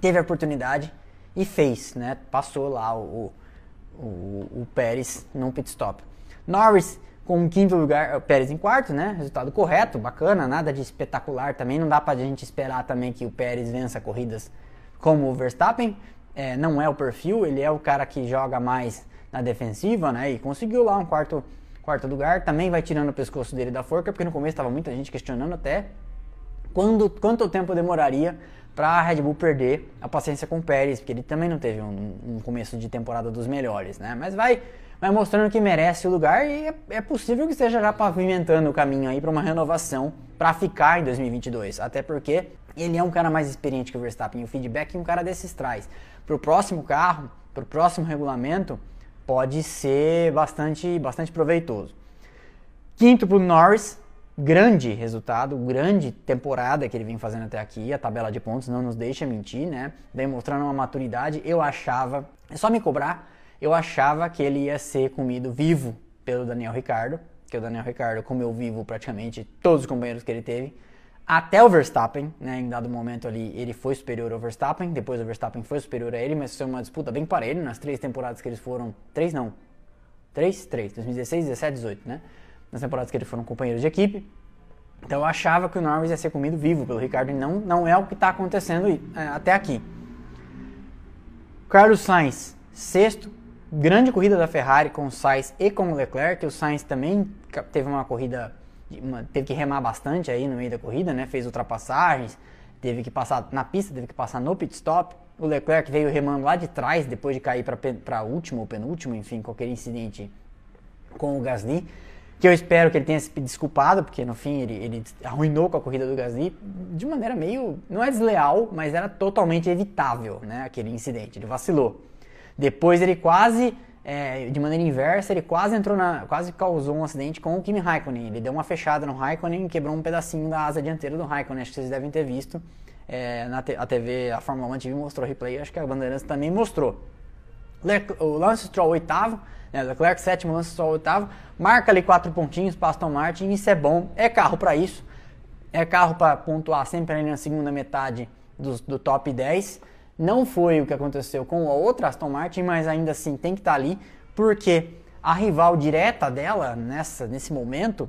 Teve a oportunidade e fez, né? Passou lá o, o, o Pérez no pit stop. Norris com o quinto lugar, o Pérez em quarto, né? Resultado correto, bacana, nada de espetacular também. Não dá pra gente esperar também que o Pérez vença corridas como o Verstappen. É, não é o perfil, ele é o cara que joga mais na defensiva, né? E conseguiu lá um quarto, quarto lugar. Também vai tirando o pescoço dele da forca, porque no começo estava muita gente questionando até quando, quanto tempo demoraria para a Red Bull perder a paciência com o Pérez, porque ele também não teve um, um começo de temporada dos melhores, né? Mas vai vai mostrando que merece o lugar e é, é possível que esteja já pavimentando o caminho aí para uma renovação para ficar em 2022. Até porque ele é um cara mais experiente que o Verstappen. O feedback que um cara desses traz para o próximo carro, para o próximo regulamento, pode ser bastante, bastante proveitoso. Quinto para o Norris, grande resultado, grande temporada que ele vem fazendo até aqui. A tabela de pontos não nos deixa mentir, né? Demonstrando uma maturidade. Eu achava, é só me cobrar eu achava que ele ia ser comido vivo pelo Daniel Ricardo, que o Daniel Ricardo comeu vivo praticamente todos os companheiros que ele teve, até o Verstappen, né, em dado momento ali ele foi superior ao Verstappen, depois o Verstappen foi superior a ele, mas foi uma disputa bem parelha nas três temporadas que eles foram, três não, três, três, 2016, 17, 18, né, nas temporadas que eles foram companheiros de equipe, então eu achava que o Norris ia ser comido vivo pelo Ricardo e não, não é o que está acontecendo é, até aqui. Carlos Sainz, sexto, grande corrida da Ferrari com o Sainz e com o Leclerc. O Sainz também teve uma corrida, teve que remar bastante aí no meio da corrida, né? Fez ultrapassagens, teve que passar na pista, teve que passar no pit stop. O Leclerc veio remando lá de trás depois de cair para último ou penúltimo, enfim, qualquer incidente com o Gasly. Que eu espero que ele tenha se desculpado, porque no fim ele, ele arruinou com a corrida do Gasly de maneira meio. não é desleal, mas era totalmente evitável, né? Aquele incidente. Ele vacilou. Depois ele quase, é, de maneira inversa, ele quase entrou na, quase causou um acidente com o Kimi Raikkonen. Ele deu uma fechada no Raikkonen e quebrou um pedacinho da asa dianteira do Raikkonen. Acho que vocês devem ter visto. É, na a TV, a Fórmula 1 TV mostrou replay, acho que a Bandeirantes também mostrou. O Lance Stroll oitavo, né, Leclerc sétimo, Lance Stroll oitavo, marca ali quatro pontinhos para Aston Martin, isso é bom, é carro para isso, é carro para pontuar sempre ali na segunda metade do, do top 10. Não foi o que aconteceu com a outra Aston Martin, mas ainda assim tem que estar tá ali, porque a rival direta dela nessa, nesse momento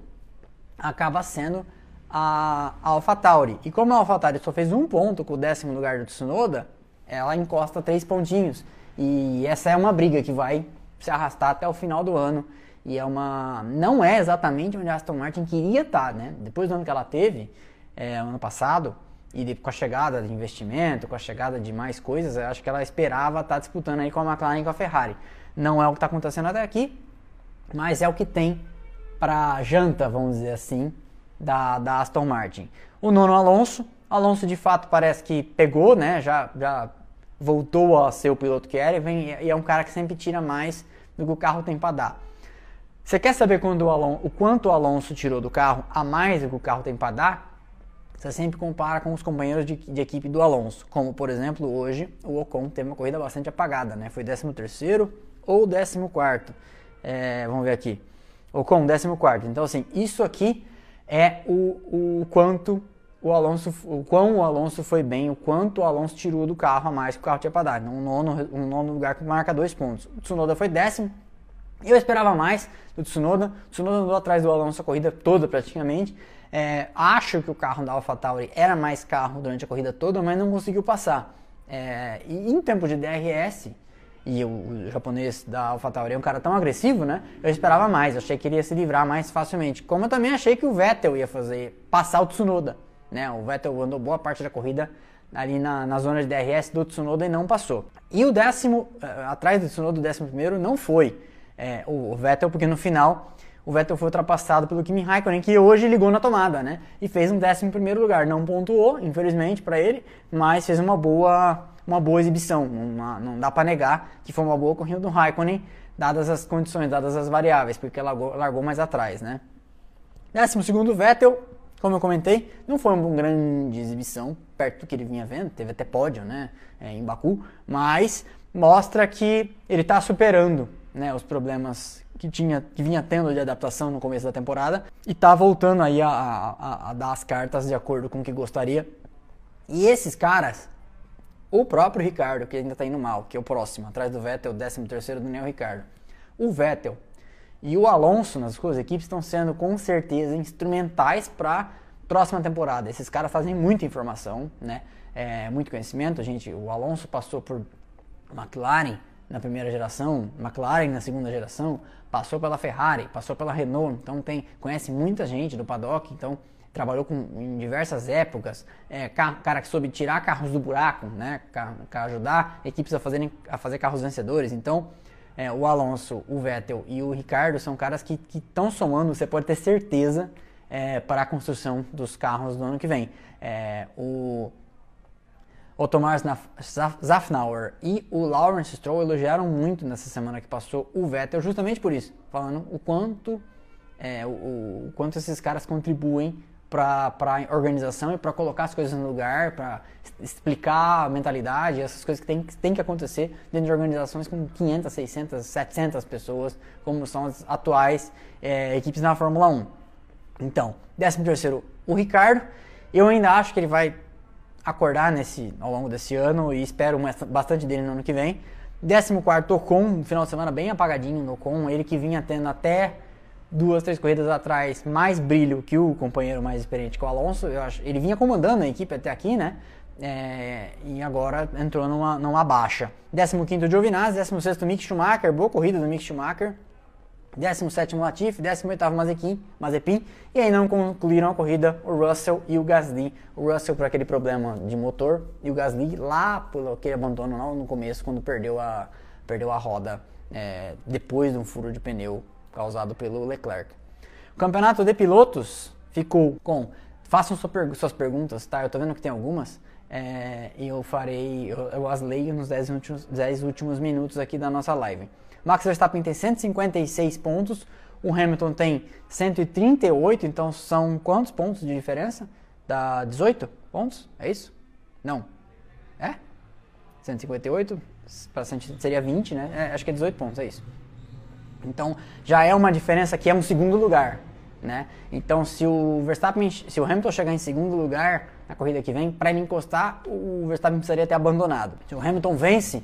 acaba sendo a, AlphaTauri. E como a AlphaTauri só fez um ponto com o décimo lugar do Tsunoda, ela encosta três pontinhos. E essa é uma briga que vai se arrastar até o final do ano. E é uma. Não é exatamente onde a Aston Martin queria estar, tá, né? Depois do ano que ela teve, é, ano passado, e com a chegada de investimento, com a chegada de mais coisas, acho que ela esperava estar tá disputando aí com a McLaren e com a Ferrari. Não é o que está acontecendo até aqui, mas é o que tem para janta, vamos dizer assim, da, da Aston Martin. O nono Alonso, Alonso de fato parece que pegou, né? Já, já voltou a ser o piloto que era e, vem, e é um cara que sempre tira mais do que o carro tem para dar. Você quer saber quando o, Alonso, o quanto o Alonso tirou do carro a mais do que o carro tem para dar? Você sempre compara com os companheiros de, de, equipe do Alonso, como por exemplo hoje o Ocon teve uma corrida bastante apagada, né? Foi 13 terceiro ou 14 quarto. É, vamos ver aqui. Ocon 14 quarto. Então assim, isso aqui é o, o quanto o Alonso, o quão o Alonso foi bem, o quanto o Alonso tirou do carro a mais que o carro tinha para dar. Um nono, um nono lugar que marca dois pontos. O Tsunoda foi décimo. Eu esperava mais do Tsunoda. O Tsunoda andou atrás do Alonso a corrida toda praticamente. É, acho que o carro da AlphaTauri era mais carro durante a corrida toda, mas não conseguiu passar. É, e em tempo de DRS, e o, o, japonês da AlphaTauri é um cara tão agressivo, né? Eu esperava mais, eu achei que ele ia se livrar mais facilmente. Como eu também achei que o Vettel ia fazer, passar o Tsunoda, né? O Vettel andou boa parte da corrida ali na, na zona de DRS do Tsunoda e não passou. E o décimo, uh, atrás do Tsunoda, o décimo primeiro, não foi é, o Vettel, porque no final o Vettel foi ultrapassado pelo Kimi Raikkonen, que hoje ligou na tomada, né? E fez um décimo primeiro lugar. Não pontuou, infelizmente, para ele, mas fez uma boa uma boa exibição. Uma, não dá para negar que foi uma boa corrida do Raikkonen, dadas as condições, dadas as variáveis, porque largou, largou mais atrás, né? Décimo segundo Vettel, como eu comentei, não foi uma grande exibição, perto do que ele vinha vendo, teve até pódio, né, é, em Baku, mas mostra que ele está superando, né, os problemas que tinha, que vinha tendo de adaptação no começo da temporada e está voltando aí a, a, a dar as cartas de acordo com o que gostaria. E esses caras o próprio Ricardo, que ainda está indo mal, que é o próximo, atrás do Vettel, o 13 terceiro Daniel Ricardo. O Vettel e o Alonso nas duas equipes estão sendo com certeza instrumentais para próxima temporada. Esses caras fazem muita informação, né? É, muito conhecimento. A gente, o Alonso passou por McLaren na primeira geração, McLaren na segunda geração, passou pela Ferrari, passou pela Renault, então tem conhece muita gente do paddock, então trabalhou com, em diversas épocas, é, cara que soube tirar carros do buraco, né, ajudar equipes a, fazerem, a fazer carros vencedores. Então, é, o Alonso, o Vettel e o Ricardo são caras que estão somando, você pode ter certeza, é, para a construção dos carros do ano que vem. É, o, o Tomás Zafnauer e o Lawrence Stroll elogiaram muito nessa semana que passou o Vettel, justamente por isso, falando o quanto, é, o, o quanto esses caras contribuem para a organização e para colocar as coisas no lugar, para explicar a mentalidade, essas coisas que tem, tem que acontecer dentro de organizações com 500, 600, 700 pessoas, como são as atuais é, equipes na Fórmula 1. Então, 13 terceiro, o Ricardo. Eu ainda acho que ele vai acordar nesse, ao longo desse ano e espero bastante dele no ano que vem. 14 quarto, Ocon, final de semana bem apagadinho no Ocon, ele que vinha tendo até duas, três corridas atrás, mais brilho que o companheiro mais experiente, que o Alonso. Eu acho, ele vinha comandando a equipe até aqui, né? É, e agora entrou numa, numa baixa. 15º Giovinazzi, 16º Mick Schumacher, boa corrida do Mick Schumacher. 17º Latifi, 18º Mazepin, Mazepin, e aí não concluíram a corrida o Russell e o Gasly. O Russell por aquele problema de motor e o Gasly lá pelo aquele abandono no começo, quando perdeu a, perdeu a roda é, depois de um furo de pneu causado pelo Leclerc. O campeonato de pilotos ficou com. Façam suas perguntas, tá? Eu tô vendo que tem algumas. É, eu farei, eu, eu as leio nos 10 últimos, 10 últimos minutos aqui da nossa live. Max Verstappen tem 156 pontos, o Hamilton tem 138, então são quantos pontos de diferença? Dá 18 pontos? É isso? Não. É? 158 para seria 20, né? É, acho que é 18 pontos, é isso. Então já é uma diferença que é um segundo lugar. Né? Então se o Verstappen, se o Hamilton chegar em segundo lugar na corrida que vem, para ele encostar, o Verstappen precisaria ter abandonado. Se o Hamilton vence,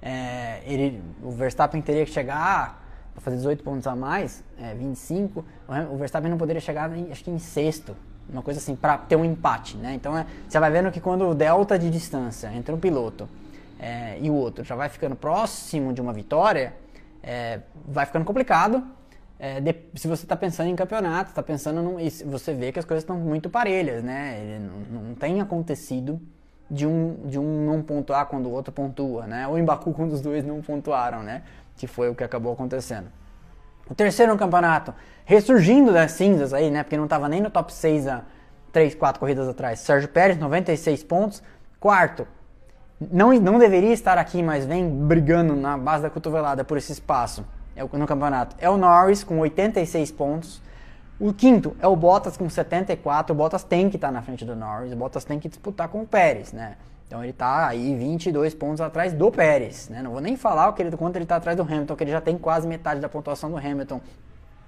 é, ele, o Verstappen teria que chegar para fazer 18 pontos a mais, é, 25. O, Verstappen não poderia chegar, em, acho que em sexto, uma coisa assim, para ter um empate. Né? Então é, você vai vendo que quando o delta de distância entre um piloto é, e o outro já vai ficando próximo de uma vitória, é, vai ficando complicado. É, de, se você está pensando em campeonato, está pensando num, você vê que as coisas estão muito parelhas, né? Não, não, tem acontecido de um, de um não pontuar quando o outro pontua, né? Ou em Baku quando os dois não pontuaram, né? Que foi o que acabou acontecendo. O terceiro campeonato, ressurgindo das cinzas aí, né? Porque não estava nem no top 6 há 3, 4 corridas atrás. Sérgio Pérez, 96 pontos. Quarto, não, não deveria estar aqui, mas vem brigando na base da cotovelada por esse espaço é no campeonato. É o Norris com 86 pontos. O quinto é o Bottas com 74. O Bottas tem que estar na frente do Norris. O Bottas tem que disputar com o Pérez, né? Então ele está aí 22 pontos atrás do Pérez, né? Não vou nem falar o que ele, quanto ele está atrás do Hamilton, que ele já tem quase metade da pontuação do Hamilton.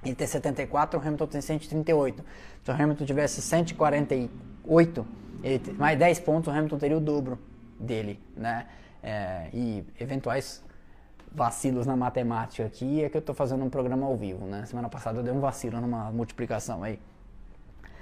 ele tem 74, o Hamilton tem 138. Se o Hamilton tivesse 148, ele, mais 10 pontos, o Hamilton teria o dobro dele, né? É, e eventuais vacilos na matemática aqui é que eu estou fazendo um programa ao vivo, né? Semana passada eu dei um vacilo numa multiplicação aí.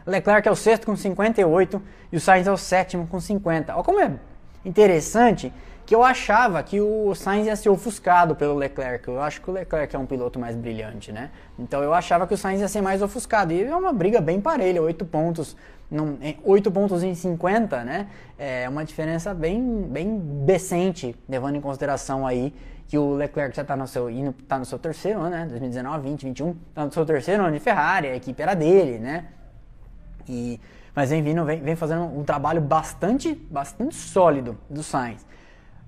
Leclerc é o sexto com 58 e o Sainz é o sétimo com 50. Olha como é interessante que eu achava que o Sainz ia ser ofuscado pelo Leclerc. Eu acho que o Leclerc é um piloto mais brilhante, né? Então eu achava que o Sainz ia ser mais ofuscado. E é uma briga bem parelha, 8 pontos, num, 8 pontos em 50, né? É uma diferença bem, bem decente, levando em consideração aí que o Leclerc já está no seu indo, tá no seu terceiro ano, né? 2019, 20, 21, está no seu terceiro ano de Ferrari, a equipe era dele, né? E, mas vem vindo, vem, vem fazendo um trabalho bastante, bastante sólido do Sainz.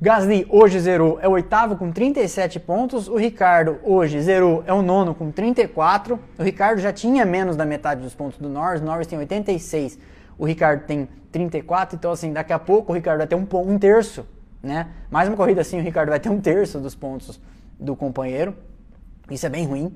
Gasly hoje zerou, é o oitavo com 37 pontos. O Ricardo hoje zerou, é o nono com 34. O Ricardo já tinha menos da metade dos pontos do Norris. O Norris tem 86, o Ricardo tem 34. Então, assim, daqui a pouco o Ricardo vai ter um, um terço, né? Mais uma corrida assim, o Ricardo vai ter um terço dos pontos do companheiro. Isso é bem ruim.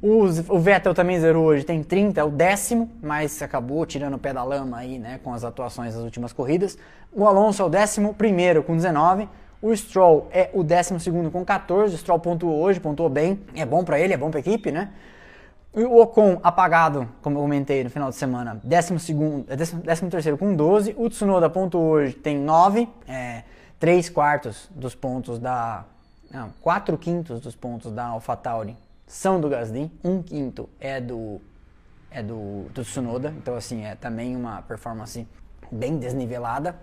O Vettel também zerou hoje, tem 30, é o décimo, mas acabou tirando o pé da lama aí, né, com as atuações das últimas corridas. O Alonso é o 11 com 19. O Stroll é o 12 com 14. O Stroll pontuou hoje, pontuou bem. É bom para ele, é bom para a equipe, né? O Ocon apagado, como eu comentei no final de semana, 12, 13 com 12. O Tsunoda pontuou hoje, tem 9. É, 3 quartos dos pontos da. Não, 4 quintos dos pontos da AlphaTauri são do Gasly. 1 quinto é do. É do, do Tsunoda. Então, assim, é também uma performance bem desnivelada.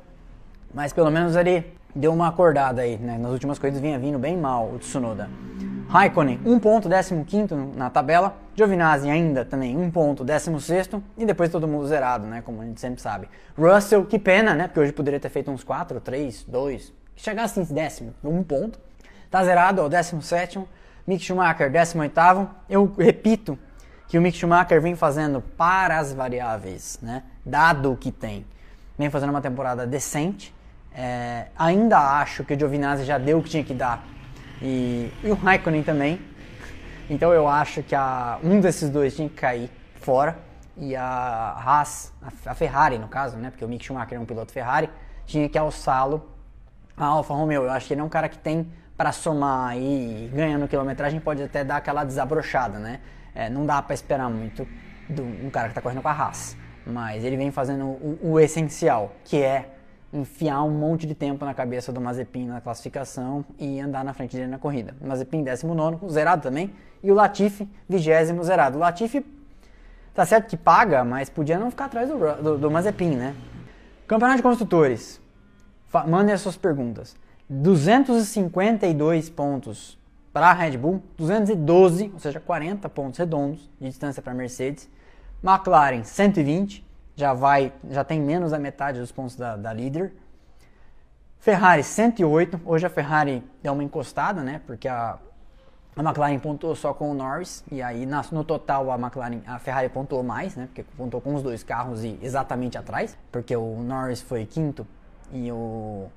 Mas pelo menos ele deu uma acordada aí, né? Nas últimas corridas vinha vindo bem mal o Tsunoda. Raikkonen, 1 ponto, 15 na tabela. Giovinazzi ainda também 1 ponto, 16 e depois todo mundo zerado, né? Como a gente sempre sabe. Russell, que pena, né? Porque hoje poderia ter feito uns 4, 3, 2, chegasse em décimo, 1 ponto. Tá zerado, ó, 17 Mick Schumacher, 18 Eu repito que o Mick Schumacher vem fazendo para as variáveis, né? Dado o que tem. Vem fazendo uma temporada decente é, ainda acho que o Giovinazzi já deu o que tinha que dar. E, e o Raikkonen também. Então eu acho que a, um desses dois tinha que cair fora. E a Haas, a, a Ferrari no caso, né? Porque o Mick Schumacher é um piloto Ferrari, tinha que alçá-lo a Alfa Romeo. Eu acho que ele é um cara que tem para somar e ganhando quilometragem pode até dar aquela desabrochada, né? É, não dá para esperar muito de um cara que está correndo com a Haas. Mas ele vem fazendo o, o essencial, que é enfiar um monte de tempo na cabeça do Mazepin na classificação e andar na frente dele na corrida. Mazepin 19, zerado também, e o Latifi 20 zerado. O Latifi tá certo que paga, mas podia não ficar atrás do, do, do Mazepin, né? Campeonato de Construtores. Mandem as suas perguntas. 252 pontos para a Red Bull, 212, ou seja, 40 pontos redondos de distância para a Mercedes. McLaren 120, já vai, já tem menos da metade dos pontos da, da líder. Ferrari 108, hoje a Ferrari deu uma encostada, né? Porque a, a McLaren pontuou só com o Norris e aí na, no total a McLaren, a Ferrari pontuou mais, né? Porque pontuou com os dois carros e exatamente atrás, porque o Norris foi quinto e o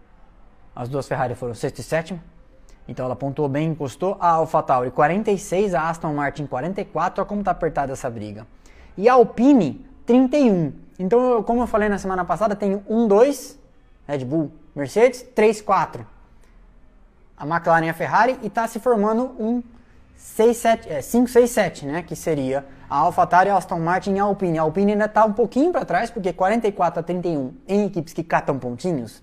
as duas Ferrari foram sexto e sétimo. Então ela pontuou bem, encostou. A AlphaTauri 46, a Aston Martin 44. Olha como tá apertada essa briga. E a Alpine 31. Então, como eu falei na semana passada, tem 1, 2, Red Bull, Mercedes, 3, 4. A McLaren e a Ferrari e está se formando um 6, 7, é, 5, 6, 7, né? Que seria a AlphaTauri, a Aston Martin e a Alpine. A Alpine ainda está um pouquinho para trás, porque 44 a 31 em equipes que catam pontinhos,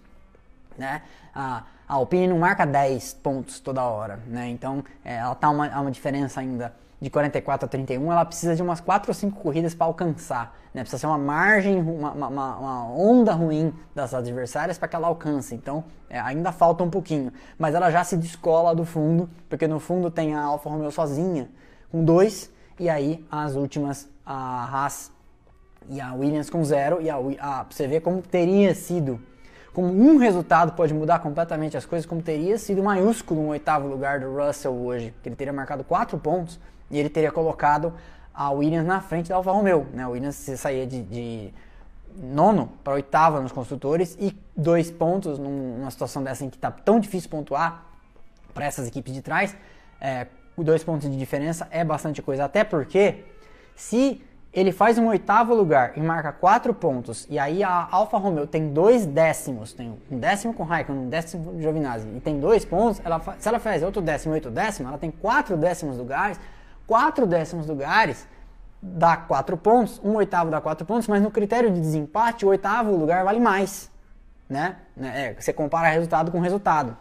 né? A, a Alpine não marca 10 pontos toda hora, né? Então, é, ela está uma, uma diferença ainda de 44 a 31, ela precisa de umas 4 ou 5 corridas para alcançar. Né? Precisa ser uma margem, uma, uma, uma onda ruim das adversárias para que ela alcance. Então é, ainda falta um pouquinho. Mas ela já se descola do fundo, porque no fundo tem a Alfa Romeo sozinha, com 2, e aí as últimas, a Haas e a Williams com 0. E a, a, você vê como teria sido como um resultado pode mudar completamente as coisas, como teria sido maiúsculo um oitavo lugar do Russell hoje, que ele teria marcado 4 pontos e ele teria colocado a Williams na frente da Alfa Romeo. Né? A Williams saía de, de nono para oitava nos construtores e dois pontos numa situação dessa em que está tão difícil pontuar para essas equipes de trás. É, dois pontos de diferença é bastante coisa, até porque se ele faz um oitavo lugar e marca quatro pontos, e aí a Alfa Romeo tem dois décimos, tem um décimo com Raikkonen, um décimo com Giovinazzi, e tem dois pontos, ela, se ela faz outro décimo oito décimo, ela tem quatro décimos lugares, quatro décimos lugares dá quatro pontos, um oitavo dá quatro pontos, mas no critério de desempate, o oitavo lugar vale mais, né? É, você compara resultado com resultado.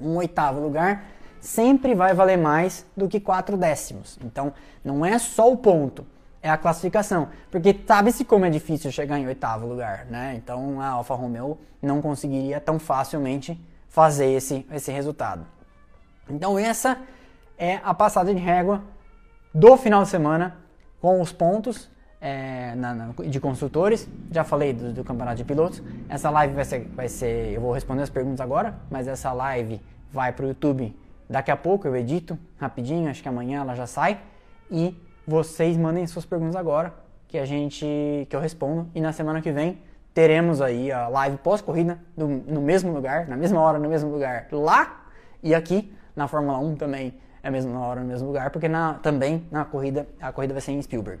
Um oitavo lugar sempre vai valer mais do que quatro décimos. Então, não é só o ponto é a classificação. Porque sabe-se como é difícil chegar em oitavo lugar, né? Então a Alfa Romeo não conseguiria tão facilmente fazer esse, esse resultado. Então essa é a passada de régua do final de semana com os pontos é, na, na, de construtores. Já falei do, do, campeonato de pilotos. Essa live vai ser, vai ser, eu vou responder as perguntas agora, mas essa live vai para o YouTube daqui a pouco. Eu edito rapidinho, acho que amanhã ela já sai e vocês mandem suas perguntas agora, que a gente que eu respondo e na semana que vem teremos aí a live pós-corrida no, mesmo lugar, na mesma hora, no mesmo lugar, lá e aqui na Fórmula 1 também é a mesma hora, no mesmo lugar, porque na, também na corrida a corrida vai ser em Spielberg.